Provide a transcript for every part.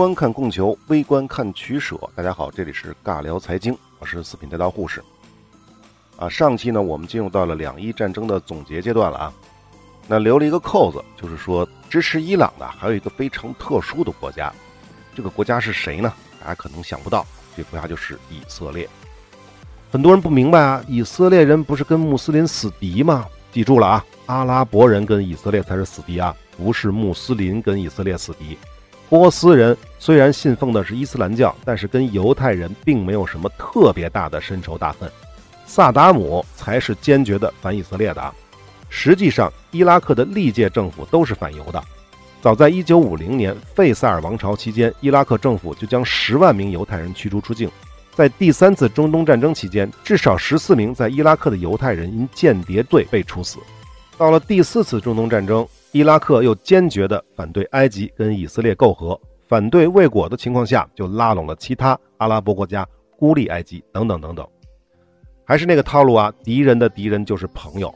观看供求，微观看取舍。大家好，这里是尬聊财经，我是四品带刀护士。啊，上期呢，我们进入到了两伊战争的总结阶段了啊。那留了一个扣子，就是说支持伊朗的还有一个非常特殊的国家，这个国家是谁呢？大家可能想不到，这个国家就是以色列。很多人不明白啊，以色列人不是跟穆斯林死敌吗？记住了啊，阿拉伯人跟以色列才是死敌啊，不是穆斯林跟以色列死敌。波斯人虽然信奉的是伊斯兰教，但是跟犹太人并没有什么特别大的深仇大恨。萨达姆才是坚决的反以色列的。实际上，伊拉克的历届政府都是反犹的。早在1950年费萨尔王朝期间，伊拉克政府就将十万名犹太人驱逐出境。在第三次中东战争期间，至少十四名在伊拉克的犹太人因间谍罪被处死。到了第四次中东战争。伊拉克又坚决地反对埃及跟以色列媾和，反对未果的情况下，就拉拢了其他阿拉伯国家孤立埃及等等等等，还是那个套路啊，敌人的敌人就是朋友。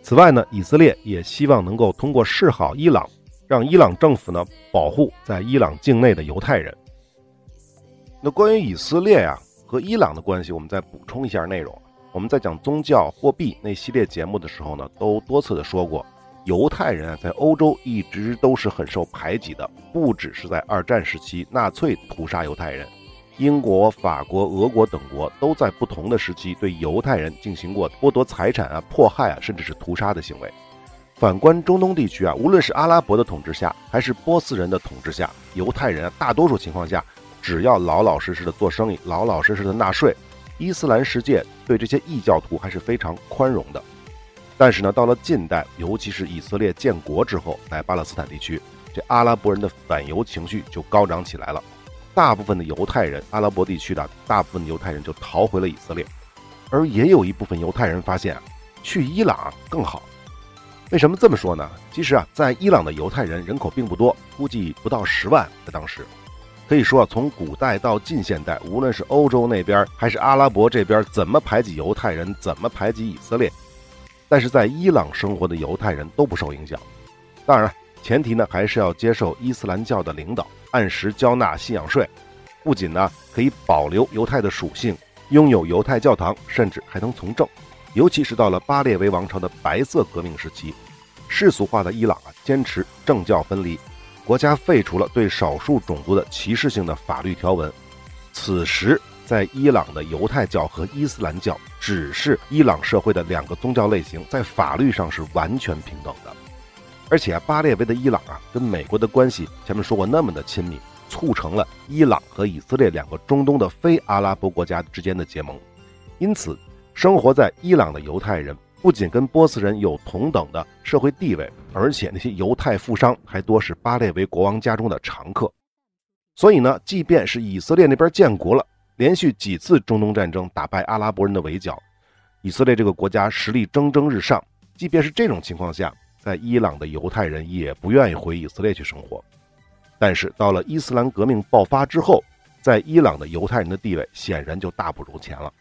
此外呢，以色列也希望能够通过示好伊朗，让伊朗政府呢保护在伊朗境内的犹太人。那关于以色列呀和伊朗的关系，我们再补充一下内容。我们在讲宗教货币那系列节目的时候呢，都多次的说过。犹太人啊，在欧洲一直都是很受排挤的，不只是在二战时期纳粹屠杀犹太人，英国、法国、俄国等国都在不同的时期对犹太人进行过剥夺财产啊、迫害啊，甚至是屠杀的行为。反观中东地区啊，无论是阿拉伯的统治下，还是波斯人的统治下，犹太人啊，大多数情况下，只要老老实实的做生意，老老实实的纳税，伊斯兰世界对这些异教徒还是非常宽容的。但是呢，到了近代，尤其是以色列建国之后，在巴勒斯坦地区，这阿拉伯人的反犹情绪就高涨起来了。大部分的犹太人，阿拉伯地区的大部分犹太人就逃回了以色列，而也有一部分犹太人发现，去伊朗更好。为什么这么说呢？其实啊，在伊朗的犹太人人口并不多，估计不到十万。在当时，可以说啊，从古代到近现代，无论是欧洲那边还是阿拉伯这边，怎么排挤犹太人，怎么排挤以色列。但是在伊朗生活的犹太人都不受影响，当然，前提呢还是要接受伊斯兰教的领导，按时交纳信仰税，不仅呢可以保留犹太的属性，拥有犹太教堂，甚至还能从政。尤其是到了巴列维王朝的白色革命时期，世俗化的伊朗啊坚持政教分离，国家废除了对少数种族的歧视性的法律条文。此时。在伊朗的犹太教和伊斯兰教只是伊朗社会的两个宗教类型，在法律上是完全平等的。而且巴列维的伊朗啊，跟美国的关系前面说过那么的亲密，促成了伊朗和以色列两个中东的非阿拉伯国家之间的结盟。因此，生活在伊朗的犹太人不仅跟波斯人有同等的社会地位，而且那些犹太富商还多是巴列维国王家中的常客。所以呢，即便是以色列那边建国了。连续几次中东战争打败阿拉伯人的围剿，以色列这个国家实力蒸蒸日上。即便是这种情况下，在伊朗的犹太人也不愿意回以色列去生活。但是到了伊斯兰革命爆发之后，在伊朗的犹太人的地位显然就大不如前了。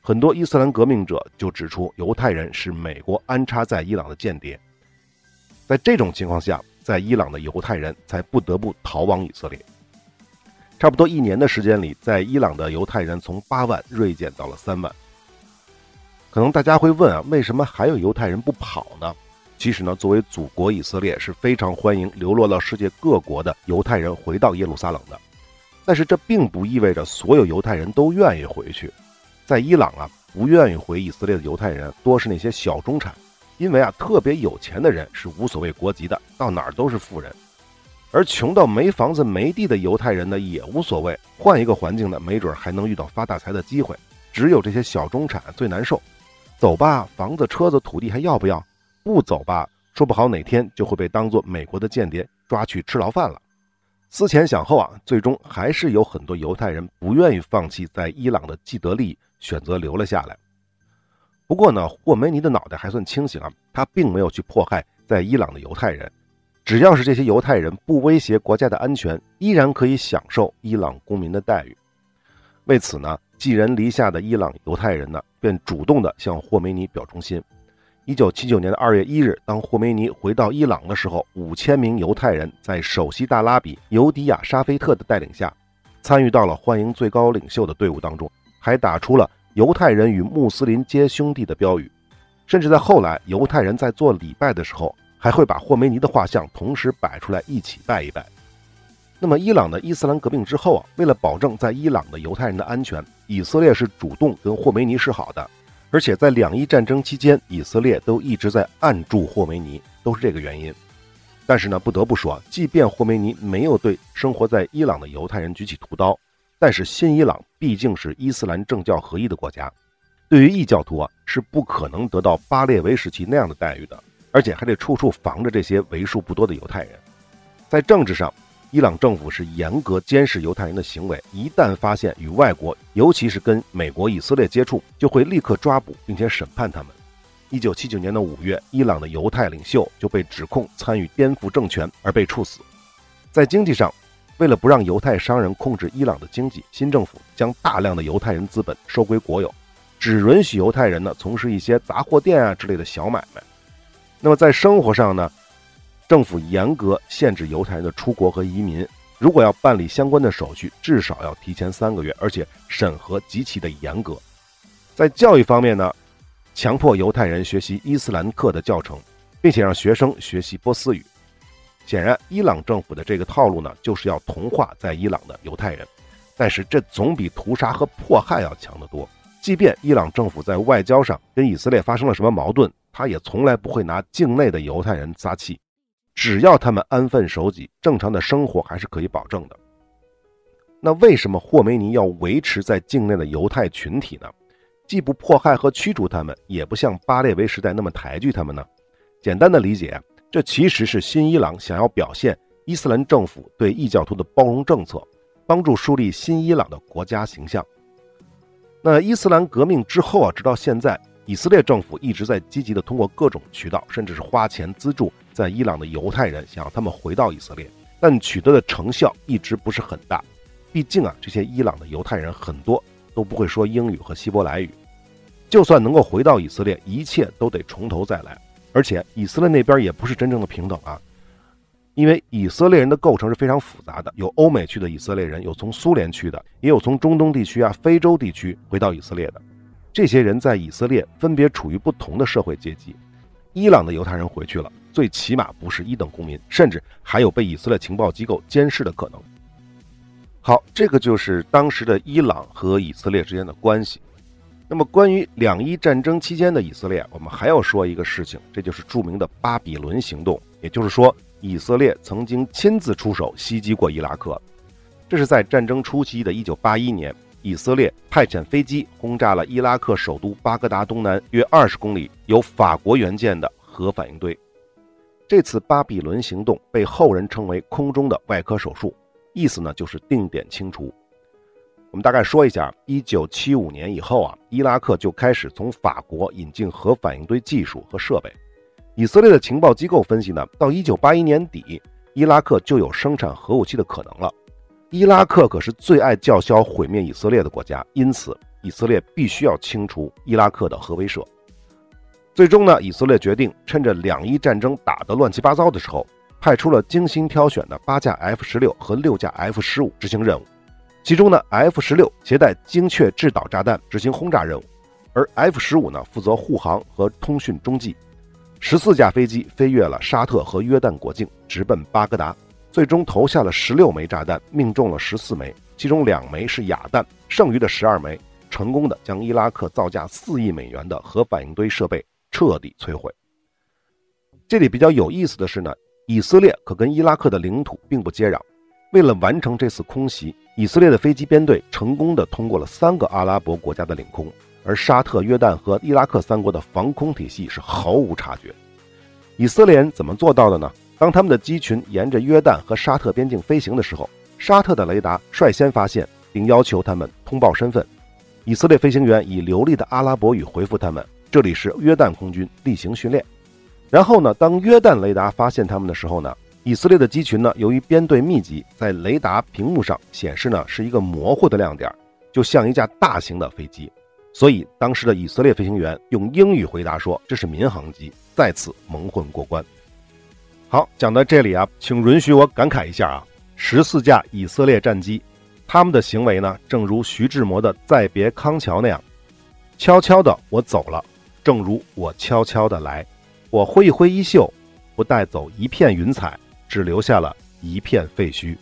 很多伊斯兰革命者就指出，犹太人是美国安插在伊朗的间谍。在这种情况下，在伊朗的犹太人才不得不逃往以色列。差不多一年的时间里，在伊朗的犹太人从八万锐减到了三万。可能大家会问啊，为什么还有犹太人不跑呢？其实呢，作为祖国以色列是非常欢迎流落到世界各国的犹太人回到耶路撒冷的。但是这并不意味着所有犹太人都愿意回去。在伊朗啊，不愿意回以色列的犹太人多是那些小中产，因为啊，特别有钱的人是无所谓国籍的，到哪儿都是富人。而穷到没房子没地的犹太人呢，也无所谓，换一个环境呢，没准还能遇到发大财的机会。只有这些小中产最难受，走吧，房子、车子、土地还要不要？不走吧，说不好哪天就会被当做美国的间谍抓去吃牢饭了。思前想后啊，最终还是有很多犹太人不愿意放弃在伊朗的既得利益，选择留了下来。不过呢，霍梅尼的脑袋还算清醒啊，他并没有去迫害在伊朗的犹太人。只要是这些犹太人不威胁国家的安全，依然可以享受伊朗公民的待遇。为此呢，寄人篱下的伊朗犹太人呢，便主动的向霍梅尼表忠心，一九七九年的二月一日，当霍梅尼回到伊朗的时候，五千名犹太人在首席大拉比尤迪亚·沙菲特的带领下，参与到了欢迎最高领袖的队伍当中，还打出了“犹太人与穆斯林皆兄弟”的标语。甚至在后来，犹太人在做礼拜的时候，还会把霍梅尼的画像同时摆出来一起拜一拜。那么，伊朗的伊斯兰革命之后啊，为了保证在伊朗的犹太人的安全，以色列是主动跟霍梅尼示好的。而且在两伊战争期间，以色列都一直在暗助霍梅尼，都是这个原因。但是呢，不得不说，即便霍梅尼没有对生活在伊朗的犹太人举起屠刀，但是新伊朗毕竟是伊斯兰政教合一的国家，对于异教徒啊是不可能得到巴列维时期那样的待遇的，而且还得处处防着这些为数不多的犹太人。在政治上，伊朗政府是严格监视犹太人的行为，一旦发现与外国，尤其是跟美国、以色列接触，就会立刻抓捕并且审判他们。一九七九年的五月，伊朗的犹太领袖就被指控参与颠覆政权而被处死。在经济上，为了不让犹太商人控制伊朗的经济，新政府将大量的犹太人资本收归国有，只允许犹太人呢从事一些杂货店啊之类的小买卖。那么在生活上呢？政府严格限制犹太人的出国和移民，如果要办理相关的手续，至少要提前三个月，而且审核极其的严格。在教育方面呢，强迫犹太人学习伊斯兰课的教程，并且让学生学习波斯语。显然，伊朗政府的这个套路呢，就是要同化在伊朗的犹太人，但是这总比屠杀和迫害要强得多。即便伊朗政府在外交上跟以色列发生了什么矛盾，他也从来不会拿境内的犹太人撒气。只要他们安分守己，正常的生活还是可以保证的。那为什么霍梅尼要维持在境内的犹太群体呢？既不迫害和驱逐他们，也不像巴列维时代那么抬举他们呢？简单的理解，这其实是新伊朗想要表现伊斯兰政府对异教徒的包容政策，帮助树立新伊朗的国家形象。那伊斯兰革命之后啊，直到现在，以色列政府一直在积极的通过各种渠道，甚至是花钱资助。在伊朗的犹太人想让他们回到以色列，但取得的成效一直不是很大。毕竟啊，这些伊朗的犹太人很多都不会说英语和希伯来语，就算能够回到以色列，一切都得从头再来。而且以色列那边也不是真正的平等啊，因为以色列人的构成是非常复杂的，有欧美去的以色列人，有从苏联去的，也有从中东地区啊、非洲地区回到以色列的。这些人在以色列分别处于不同的社会阶级。伊朗的犹太人回去了。最起码不是一等公民，甚至还有被以色列情报机构监视的可能。好，这个就是当时的伊朗和以色列之间的关系。那么，关于两伊战争期间的以色列，我们还要说一个事情，这就是著名的巴比伦行动。也就是说，以色列曾经亲自出手袭击过伊拉克。这是在战争初期的1981年，以色列派遣飞机轰炸了伊拉克首都巴格达东南约20公里、由法国援建的核反应堆。这次巴比伦行动被后人称为“空中的外科手术”，意思呢就是定点清除。我们大概说一下，一九七五年以后啊，伊拉克就开始从法国引进核反应堆技术和设备。以色列的情报机构分析呢，到一九八一年底，伊拉克就有生产核武器的可能了。伊拉克可是最爱叫嚣毁灭以色列的国家，因此以色列必须要清除伊拉克的核威慑。最终呢，以色列决定趁着两伊战争打得乱七八糟的时候，派出了精心挑选的八架 F 十六和六架 F 十五执行任务。其中呢，F 十六携带精确制导炸弹执行轰炸任务，而 F 十五呢负责护航和通讯中继。十四架飞机飞越了沙特和约旦国境，直奔巴格达，最终投下了十六枚炸弹，命中了十四枚，其中两枚是哑弹，剩余的十二枚成功的将伊拉克造价四亿美元的核反应堆设备。彻底摧毁。这里比较有意思的是呢，以色列可跟伊拉克的领土并不接壤。为了完成这次空袭，以色列的飞机编队成功的通过了三个阿拉伯国家的领空，而沙特、约旦和伊拉克三国的防空体系是毫无察觉。以色列人怎么做到的呢？当他们的机群沿着约旦和沙特边境飞行的时候，沙特的雷达率先发现，并要求他们通报身份。以色列飞行员以流利的阿拉伯语回复他们。这里是约旦空军例行训练。然后呢，当约旦雷达发现他们的时候呢，以色列的机群呢，由于编队密集，在雷达屏幕上显示呢是一个模糊的亮点，就像一架大型的飞机。所以当时的以色列飞行员用英语回答说：“这是民航机。”再次蒙混过关。好，讲到这里啊，请允许我感慨一下啊，十四架以色列战机，他们的行为呢，正如徐志摩的《再别康桥》那样，悄悄的我走了，正如我悄悄的来，我挥一挥衣袖，不带走一片云彩，只留下了一片废墟。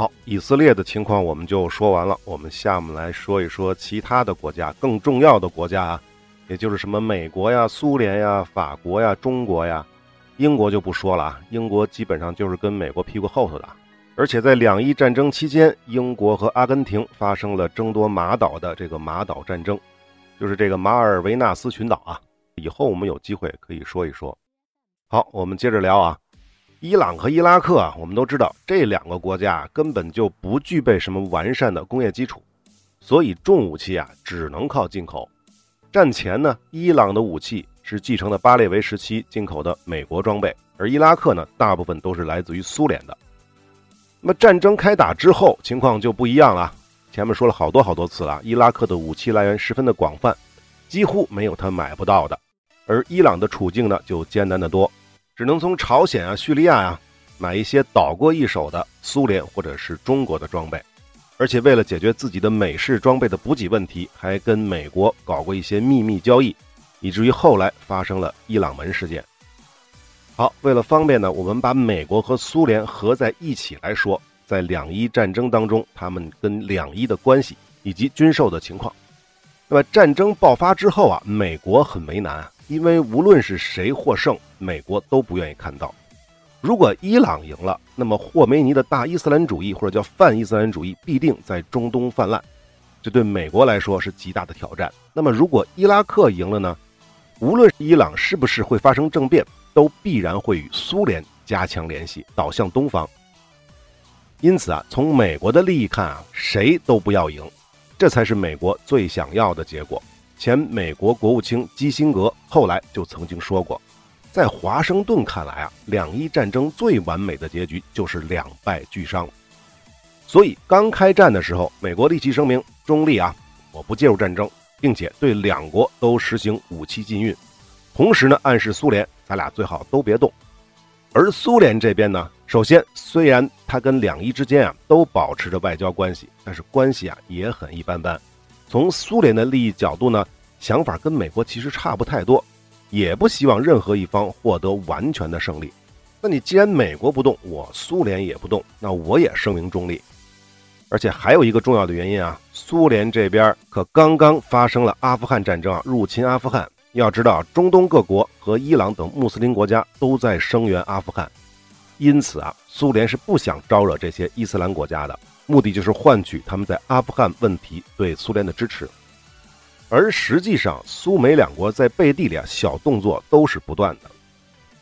好，以色列的情况我们就说完了，我们下面来说一说其他的国家，更重要的国家啊，也就是什么美国呀、苏联呀、法国呀、中国呀、英国就不说了啊，英国基本上就是跟美国屁股后头的，而且在两伊战争期间，英国和阿根廷发生了争夺马岛的这个马岛战争，就是这个马尔维纳斯群岛啊，以后我们有机会可以说一说。好，我们接着聊啊。伊朗和伊拉克啊，我们都知道这两个国家根本就不具备什么完善的工业基础，所以重武器啊只能靠进口。战前呢，伊朗的武器是继承了巴列维时期进口的美国装备，而伊拉克呢，大部分都是来自于苏联的。那么战争开打之后，情况就不一样了。前面说了好多好多次了，伊拉克的武器来源十分的广泛，几乎没有他买不到的，而伊朗的处境呢就艰难得多。只能从朝鲜啊、叙利亚呀买一些倒过一手的苏联或者是中国的装备，而且为了解决自己的美式装备的补给问题，还跟美国搞过一些秘密交易，以至于后来发生了伊朗门事件。好，为了方便呢，我们把美国和苏联合在一起来说，在两伊战争当中，他们跟两伊的关系以及军售的情况。那么战争爆发之后啊，美国很为难啊。因为无论是谁获胜，美国都不愿意看到。如果伊朗赢了，那么霍梅尼的大伊斯兰主义或者叫泛伊斯兰主义必定在中东泛滥，这对美国来说是极大的挑战。那么如果伊拉克赢了呢？无论伊朗是不是会发生政变，都必然会与苏联加强联系，倒向东方。因此啊，从美国的利益看啊，谁都不要赢，这才是美国最想要的结果。前美国国务卿基辛格后来就曾经说过，在华盛顿看来啊，两伊战争最完美的结局就是两败俱伤。所以刚开战的时候，美国立即声明中立啊，我不介入战争，并且对两国都实行武器禁运，同时呢，暗示苏联咱俩最好都别动。而苏联这边呢，首先虽然他跟两伊之间啊都保持着外交关系，但是关系啊也很一般般。从苏联的利益角度呢，想法跟美国其实差不太多，也不希望任何一方获得完全的胜利。那你既然美国不动，我苏联也不动，那我也声明中立。而且还有一个重要的原因啊，苏联这边可刚刚发生了阿富汗战争啊，入侵阿富汗。要知道，中东各国和伊朗等穆斯林国家都在声援阿富汗，因此啊，苏联是不想招惹这些伊斯兰国家的。目的就是换取他们在阿富汗问题对苏联的支持，而实际上苏美两国在背地里啊小动作都是不断的。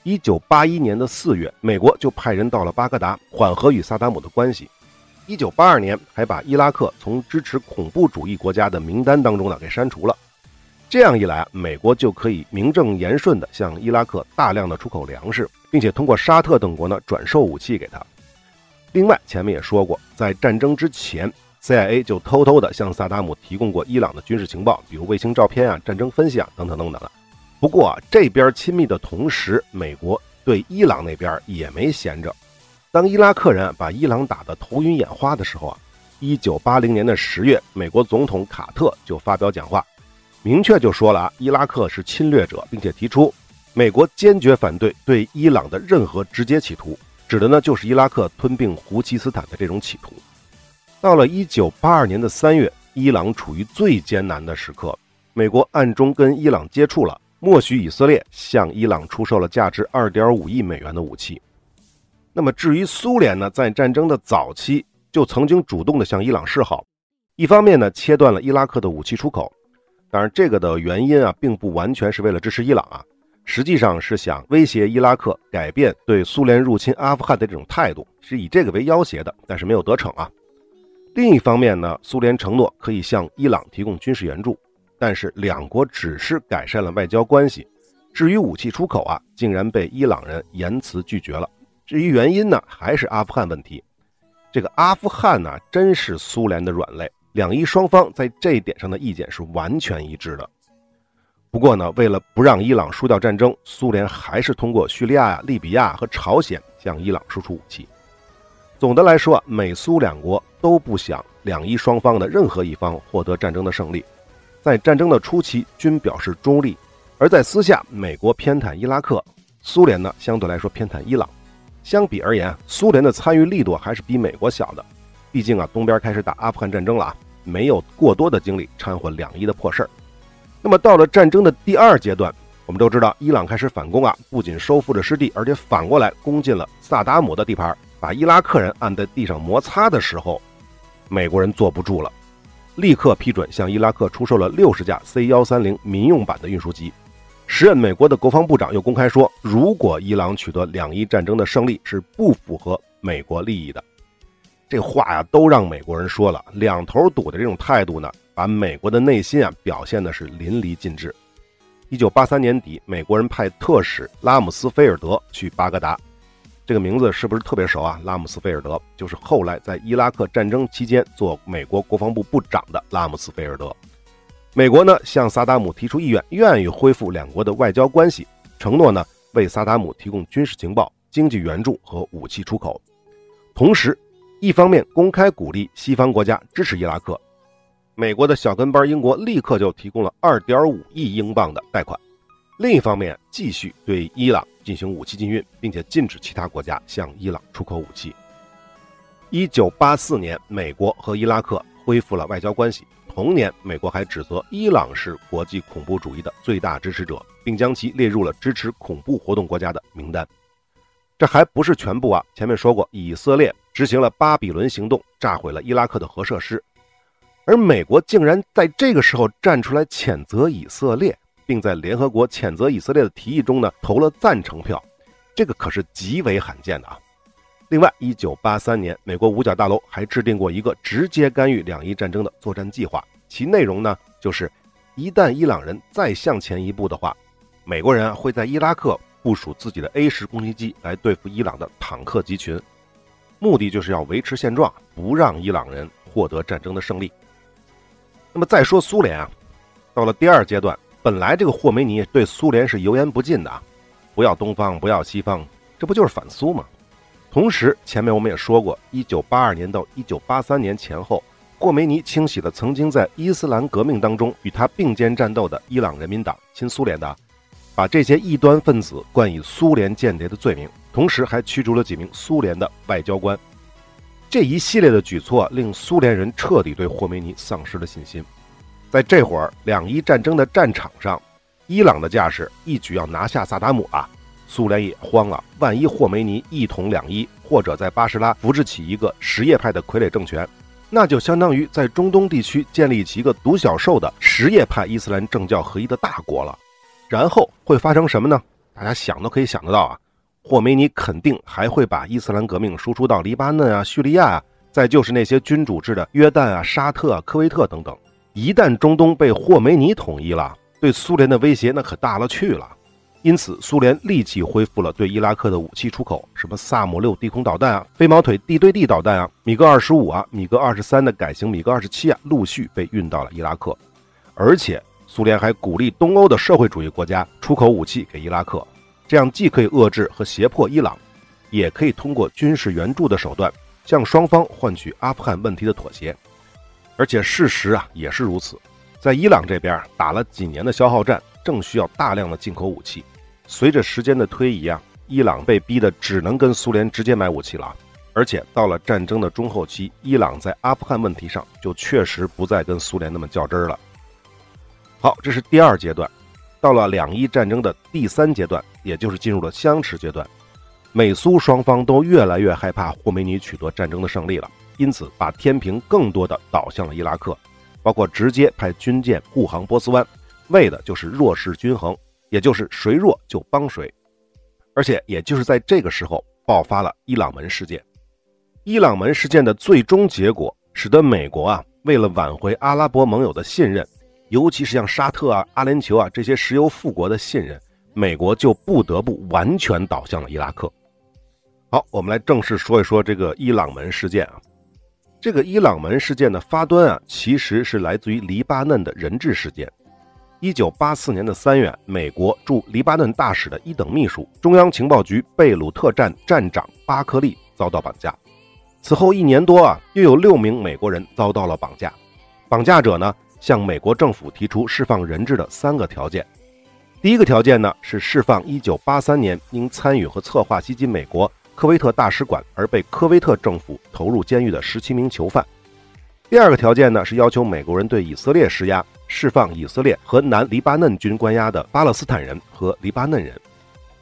一九八一年的四月，美国就派人到了巴格达缓和与萨达姆的关系。一九八二年还把伊拉克从支持恐怖主义国家的名单当中呢给删除了。这样一来，美国就可以名正言顺地向伊拉克大量的出口粮食，并且通过沙特等国呢转售武器给他。另外，前面也说过，在战争之前，CIA 就偷偷的向萨达姆提供过伊朗的军事情报，比如卫星照片啊、战争分析啊等等等等的。不过啊，这边亲密的同时，美国对伊朗那边也没闲着。当伊拉克人把伊朗打得头晕眼花的时候啊，一九八零年的十月，美国总统卡特就发表讲话，明确就说了啊，伊拉克是侵略者，并且提出美国坚决反对对伊朗的任何直接企图。指的呢就是伊拉克吞并胡齐斯坦的这种企图。到了一九八二年的三月，伊朗处于最艰难的时刻，美国暗中跟伊朗接触了，默许以色列向伊朗出售了价值二点五亿美元的武器。那么至于苏联呢，在战争的早期就曾经主动的向伊朗示好，一方面呢切断了伊拉克的武器出口，当然这个的原因啊，并不完全是为了支持伊朗啊。实际上是想威胁伊拉克改变对苏联入侵阿富汗的这种态度，是以这个为要挟的，但是没有得逞啊。另一方面呢，苏联承诺可以向伊朗提供军事援助，但是两国只是改善了外交关系，至于武器出口啊，竟然被伊朗人严词拒绝了。至于原因呢，还是阿富汗问题。这个阿富汗呢，真是苏联的软肋，两伊双方在这一点上的意见是完全一致的。不过呢，为了不让伊朗输掉战争，苏联还是通过叙利亚、利比亚和朝鲜向伊朗输出武器。总的来说，美苏两国都不想两伊双方的任何一方获得战争的胜利，在战争的初期均表示中立，而在私下，美国偏袒伊拉克，苏联呢相对来说偏袒伊朗。相比而言，苏联的参与力度还是比美国小的，毕竟啊，东边开始打阿富汗战争了啊，没有过多的精力掺和两伊的破事儿。那么到了战争的第二阶段，我们都知道伊朗开始反攻啊，不仅收复了失地，而且反过来攻进了萨达姆的地盘，把伊拉克人按在地上摩擦的时候，美国人坐不住了，立刻批准向伊拉克出售了六十架 C 幺三零民用版的运输机。时任美国的国防部长又公开说，如果伊朗取得两伊战争的胜利，是不符合美国利益的。这话呀，都让美国人说了，两头堵的这种态度呢。把美国的内心啊表现的是淋漓尽致。一九八三年底，美国人派特使拉姆斯菲尔德去巴格达，这个名字是不是特别熟啊？拉姆斯菲尔德就是后来在伊拉克战争期间做美国国防部部长的拉姆斯菲尔德。美国呢向萨达姆提出意愿，愿意恢复两国的外交关系，承诺呢为萨达姆提供军事情报、经济援助和武器出口，同时一方面公开鼓励西方国家支持伊拉克。美国的小跟班英国立刻就提供了二点五亿英镑的贷款，另一方面继续对伊朗进行武器禁运，并且禁止其他国家向伊朗出口武器。一九八四年，美国和伊拉克恢复了外交关系。同年，美国还指责伊朗是国际恐怖主义的最大支持者，并将其列入了支持恐怖活动国家的名单。这还不是全部啊！前面说过，以色列执行了巴比伦行动，炸毁了伊拉克的核设施。而美国竟然在这个时候站出来谴责以色列，并在联合国谴责以色列的提议中呢投了赞成票，这个可是极为罕见的啊！另外，一九八三年，美国五角大楼还制定过一个直接干预两伊战争的作战计划，其内容呢就是，一旦伊朗人再向前一步的话，美国人会在伊拉克部署自己的 A 十攻击机来对付伊朗的坦克集群，目的就是要维持现状，不让伊朗人获得战争的胜利。那么再说苏联啊，到了第二阶段，本来这个霍梅尼对苏联是油盐不进的啊，不要东方，不要西方，这不就是反苏吗？同时，前面我们也说过，一九八二年到一九八三年前后，霍梅尼清洗了曾经在伊斯兰革命当中与他并肩战斗的伊朗人民党亲苏联的，把这些异端分子冠以苏联间谍的罪名，同时还驱逐了几名苏联的外交官。这一系列的举措令苏联人彻底对霍梅尼丧失了信心。在这会儿，两伊战争的战场上，伊朗的架势一举要拿下萨达姆啊，苏联也慌了。万一霍梅尼一统两伊，或者在巴士拉扶植起一个什叶派的傀儡政权，那就相当于在中东地区建立起一个独角兽的什叶派伊斯兰政教合一的大国了。然后会发生什么呢？大家想都可以想得到啊。霍梅尼肯定还会把伊斯兰革命输出到黎巴嫩啊、叙利亚啊，再就是那些君主制的约旦啊、沙特啊、科威特等等。一旦中东被霍梅尼统一了，对苏联的威胁那可大了去了。因此，苏联立即恢复了对伊拉克的武器出口，什么萨姆六地空导弹啊、飞毛腿地对地导弹啊、米格二十五啊、米格二十三的改型米格二十七啊，陆续被运到了伊拉克。而且，苏联还鼓励东欧的社会主义国家出口武器给伊拉克。这样既可以遏制和胁迫伊朗，也可以通过军事援助的手段向双方换取阿富汗问题的妥协。而且事实啊也是如此，在伊朗这边打了几年的消耗战，正需要大量的进口武器。随着时间的推移啊，伊朗被逼的只能跟苏联直接买武器了。而且到了战争的中后期，伊朗在阿富汗问题上就确实不再跟苏联那么较真儿了。好，这是第二阶段。到了两伊战争的第三阶段，也就是进入了相持阶段，美苏双方都越来越害怕霍梅尼取得战争的胜利了，因此把天平更多的倒向了伊拉克，包括直接派军舰护航波斯湾，为的就是弱势均衡，也就是谁弱就帮谁。而且也就是在这个时候爆发了伊朗门事件。伊朗门事件的最终结果，使得美国啊为了挽回阿拉伯盟友的信任。尤其是像沙特啊、阿联酋啊这些石油富国的信任，美国就不得不完全倒向了伊拉克。好，我们来正式说一说这个伊朗门事件啊。这个伊朗门事件的发端啊，其实是来自于黎巴嫩的人质事件。一九八四年的三月，美国驻黎巴嫩大使的一等秘书、中央情报局贝鲁特站站长巴克利遭到绑架。此后一年多啊，又有六名美国人遭到了绑架。绑架者呢，向美国政府提出释放人质的三个条件。第一个条件呢，是释放一九八三年因参与和策划袭击美国科威特大使馆而被科威特政府投入监狱的十七名囚犯。第二个条件呢，是要求美国人对以色列施压。释放以色列和南黎巴嫩军关押的巴勒斯坦人和黎巴嫩人。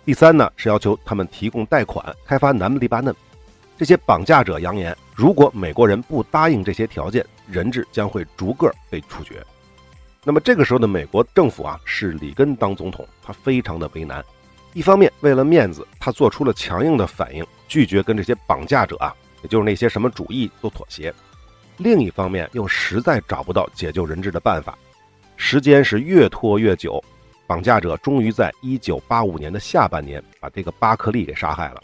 第三呢，是要求他们提供贷款开发南黎巴嫩。这些绑架者扬言，如果美国人不答应这些条件，人质将会逐个被处决。那么这个时候的美国政府啊，是里根当总统，他非常的为难。一方面为了面子，他做出了强硬的反应，拒绝跟这些绑架者啊，也就是那些什么主义做妥协；另一方面又实在找不到解救人质的办法。时间是越拖越久，绑架者终于在一九八五年的下半年把这个巴克利给杀害了。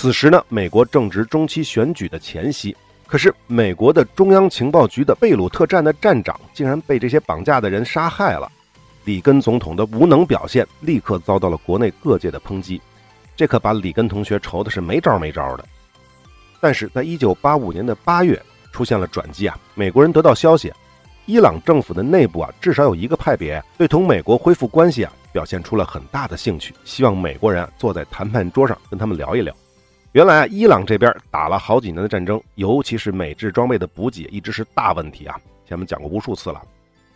此时呢，美国正值中期选举的前夕，可是美国的中央情报局的贝鲁特站的站长竟然被这些绑架的人杀害了。里根总统的无能表现立刻遭到了国内各界的抨击，这可把里根同学愁的是没招没招的。但是在一九八五年的八月出现了转机啊，美国人得到消息。伊朗政府的内部啊，至少有一个派别对同美国恢复关系啊，表现出了很大的兴趣，希望美国人坐在谈判桌上跟他们聊一聊。原来啊，伊朗这边打了好几年的战争，尤其是美制装备的补给一直是大问题啊，前面讲过无数次了，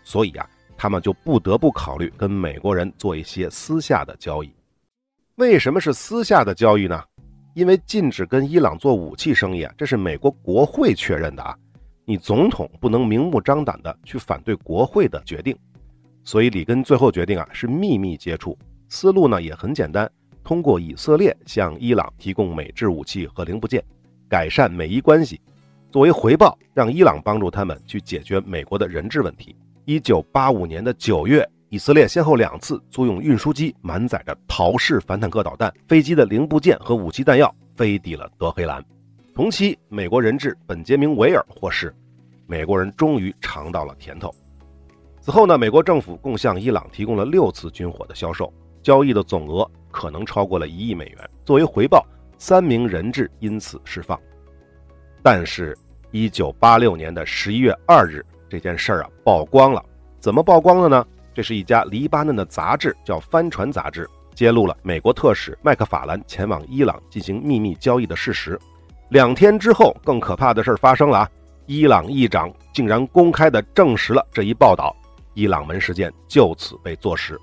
所以啊，他们就不得不考虑跟美国人做一些私下的交易。为什么是私下的交易呢？因为禁止跟伊朗做武器生意啊，这是美国国会确认的啊。你总统不能明目张胆的去反对国会的决定，所以里根最后决定啊是秘密接触，思路呢也很简单，通过以色列向伊朗提供美制武器和零部件，改善美伊关系，作为回报让伊朗帮助他们去解决美国的人质问题。一九八五年的九月，以色列先后两次租用运输机满载着陶式反坦克导弹、飞机的零部件和武器弹药飞抵了德黑兰。同期，美国人质本杰明·维尔获释，美国人终于尝到了甜头。此后呢，美国政府共向伊朗提供了六次军火的销售，交易的总额可能超过了一亿美元。作为回报，三名人质因此释放。但是，一九八六年的十一月二日，这件事儿啊曝光了。怎么曝光的呢？这是一家黎巴嫩的杂志，叫《帆船杂志》，揭露了美国特使麦克法兰前往伊朗进行秘密交易的事实。两天之后，更可怕的事儿发生了啊！伊朗议长竟然公开的证实了这一报道，伊朗门事件就此被坐实。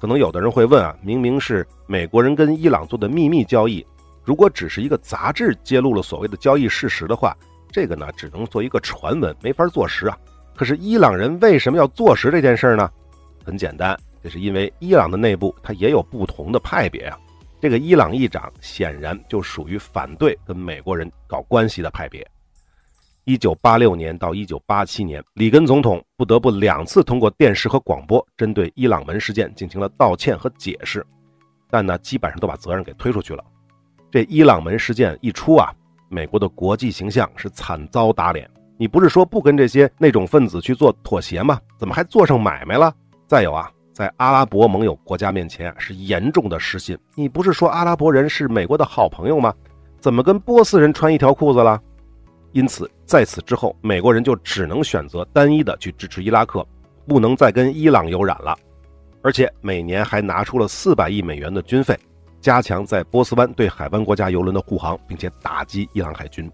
可能有的人会问啊，明明是美国人跟伊朗做的秘密交易，如果只是一个杂志揭露了所谓的交易事实的话，这个呢只能做一个传闻，没法坐实啊。可是伊朗人为什么要坐实这件事呢？很简单，这是因为伊朗的内部它也有不同的派别啊。这个伊朗议长显然就属于反对跟美国人搞关系的派别。一九八六年到一九八七年，里根总统不得不两次通过电视和广播针对伊朗门事件进行了道歉和解释，但呢，基本上都把责任给推出去了。这伊朗门事件一出啊，美国的国际形象是惨遭打脸。你不是说不跟这些那种分子去做妥协吗？怎么还做上买卖了？再有啊。在阿拉伯盟友国家面前啊，是严重的失信。你不是说阿拉伯人是美国的好朋友吗？怎么跟波斯人穿一条裤子了？因此，在此之后，美国人就只能选择单一的去支持伊拉克，不能再跟伊朗有染了。而且每年还拿出了四百亿美元的军费，加强在波斯湾对海湾国家油轮的护航，并且打击伊朗海军。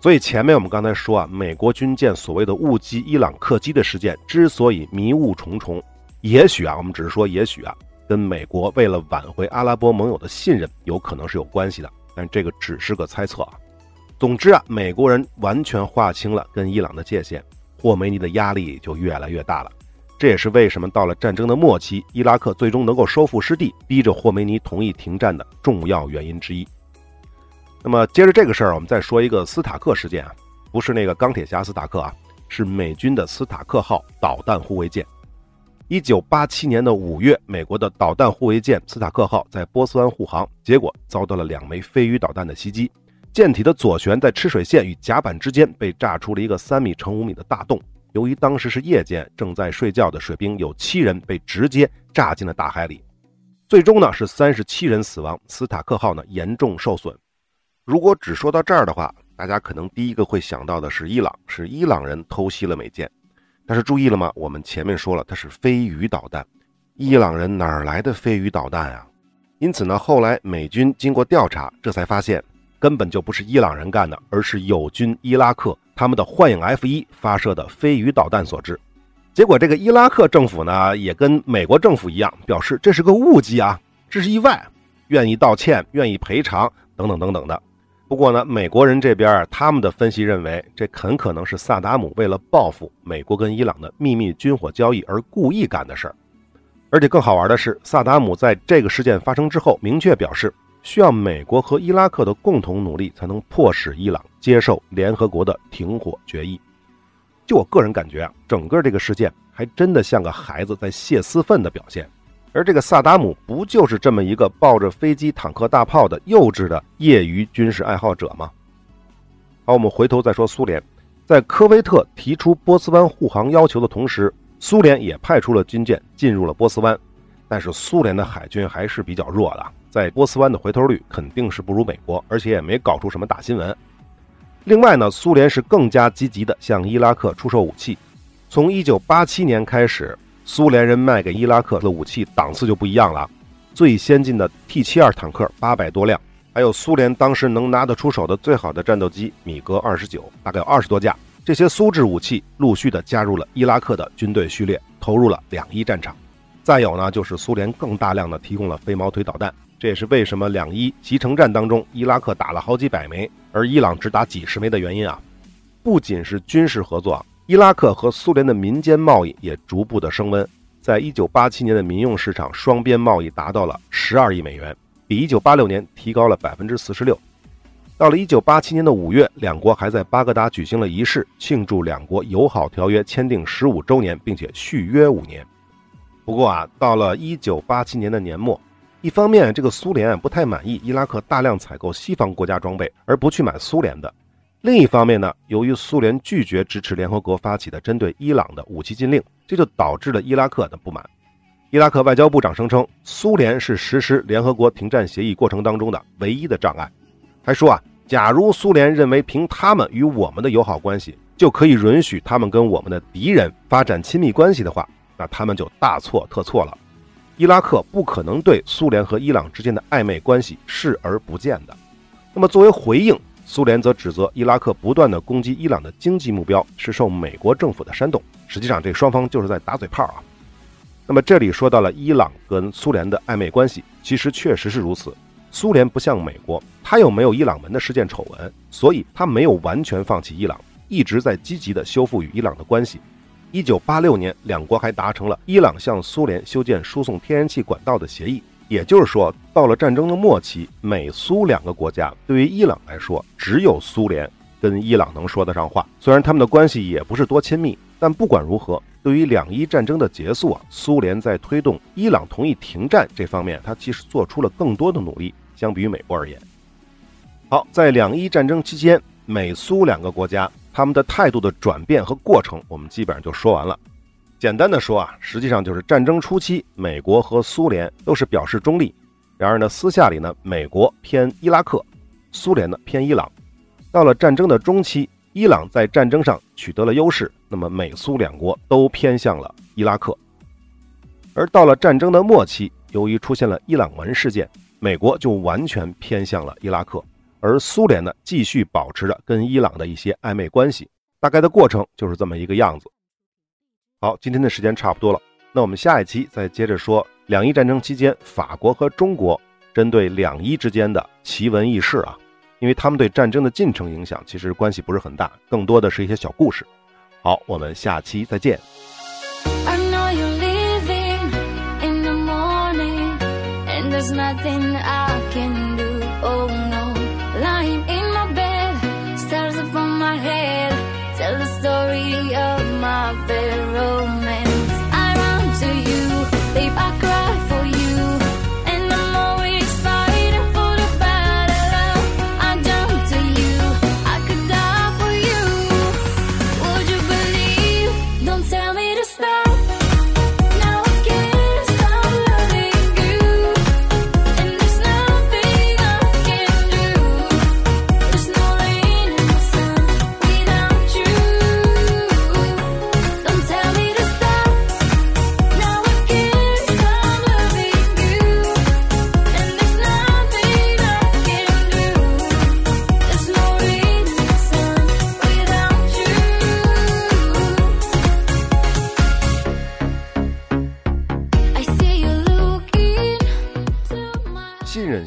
所以前面我们刚才说啊，美国军舰所谓的误击伊朗客机的事件之所以迷雾重重。也许啊，我们只是说也许啊，跟美国为了挽回阿拉伯盟友的信任，有可能是有关系的，但这个只是个猜测啊。总之啊，美国人完全划清了跟伊朗的界限，霍梅尼的压力就越来越大了。这也是为什么到了战争的末期，伊拉克最终能够收复失地，逼着霍梅尼同意停战的重要原因之一。那么接着这个事儿，我们再说一个斯塔克事件啊，不是那个钢铁侠斯塔克啊，是美军的斯塔克号导弹护卫舰。一九八七年的五月，美国的导弹护卫舰斯塔克号在波斯湾护航，结果遭到了两枚飞鱼导弹的袭击，舰体的左舷在吃水线与甲板之间被炸出了一个三米乘五米的大洞。由于当时是夜间，正在睡觉的水兵有七人被直接炸进了大海里。最终呢是三十七人死亡，斯塔克号呢严重受损。如果只说到这儿的话，大家可能第一个会想到的是伊朗，是伊朗人偷袭了美舰。但是注意了吗？我们前面说了，它是飞鱼导弹，伊朗人哪来的飞鱼导弹啊？因此呢，后来美军经过调查，这才发现根本就不是伊朗人干的，而是友军伊拉克他们的幻影 F 一发射的飞鱼导弹所致。结果这个伊拉克政府呢，也跟美国政府一样，表示这是个误击啊，这是意外，愿意道歉，愿意赔偿等等等等的。不过呢，美国人这边他们的分析认为，这很可能是萨达姆为了报复美国跟伊朗的秘密军火交易而故意干的事儿。而且更好玩的是，萨达姆在这个事件发生之后，明确表示需要美国和伊拉克的共同努力，才能迫使伊朗接受联合国的停火决议。就我个人感觉啊，整个这个事件还真的像个孩子在泄私愤的表现。而这个萨达姆不就是这么一个抱着飞机、坦克、大炮的幼稚的业余军事爱好者吗？好，我们回头再说苏联，在科威特提出波斯湾护航要求的同时。苏联也派出了军舰进入了波斯湾，但是苏联的海军还是比较弱的，在波斯湾的回头率肯定是不如美国，而且也没搞出什么大新闻。另外呢，苏联是更加积极的向伊拉克出售武器。从1987年开始，苏联人卖给伊拉克的武器档次就不一样了，最先进的 T72 坦克800多辆，还有苏联当时能拿得出手的最好的战斗机米格29，大概有二十多架。这些苏制武器陆续的加入了伊拉克的军队序列，投入了两伊战场。再有呢，就是苏联更大量的提供了飞毛腿导弹，这也是为什么两伊集成战当中，伊拉克打了好几百枚，而伊朗只打几十枚的原因啊。不仅是军事合作，伊拉克和苏联的民间贸易也逐步的升温。在一九八七年的民用市场，双边贸易达到了十二亿美元，比一九八六年提高了百分之四十六。到了一九八七年的五月，两国还在巴格达举行了仪式，庆祝两国友好条约签订十五周年，并且续约五年。不过啊，到了一九八七年的年末，一方面这个苏联不太满意伊拉克大量采购西方国家装备，而不去买苏联的；另一方面呢，由于苏联拒绝支持联合国发起的针对伊朗的武器禁令，这就导致了伊拉克的不满。伊拉克外交部长声称，苏联是实施联合国停战协议过程当中的唯一的障碍。还说啊，假如苏联认为凭他们与我们的友好关系就可以允许他们跟我们的敌人发展亲密关系的话，那他们就大错特错了。伊拉克不可能对苏联和伊朗之间的暧昧关系视而不见的。那么作为回应，苏联则指责伊拉克不断的攻击伊朗的经济目标是受美国政府的煽动。实际上，这双方就是在打嘴炮啊。那么这里说到了伊朗跟苏联的暧昧关系，其实确实是如此。苏联不像美国，他又没有伊朗门的事件丑闻，所以他没有完全放弃伊朗，一直在积极的修复与伊朗的关系。一九八六年，两国还达成了伊朗向苏联修建输送天然气管道的协议。也就是说，到了战争的末期，美苏两个国家对于伊朗来说，只有苏联跟伊朗能说得上话。虽然他们的关系也不是多亲密，但不管如何。对于两伊战争的结束啊，苏联在推动伊朗同意停战这方面，他其实做出了更多的努力，相比于美国而言。好，在两伊战争期间，美苏两个国家他们的态度的转变和过程，我们基本上就说完了。简单的说啊，实际上就是战争初期，美国和苏联都是表示中立，然而呢，私下里呢，美国偏伊拉克，苏联呢偏伊朗。到了战争的中期。伊朗在战争上取得了优势，那么美苏两国都偏向了伊拉克。而到了战争的末期，由于出现了伊朗门事件，美国就完全偏向了伊拉克，而苏联呢，继续保持着跟伊朗的一些暧昧关系。大概的过程就是这么一个样子。好，今天的时间差不多了，那我们下一期再接着说两伊战争期间法国和中国针对两伊之间的奇闻异事啊，因为他们对战争的进程影响其实关系不是很大，更多的是一些小故事。好，我们下期再见。There's nothing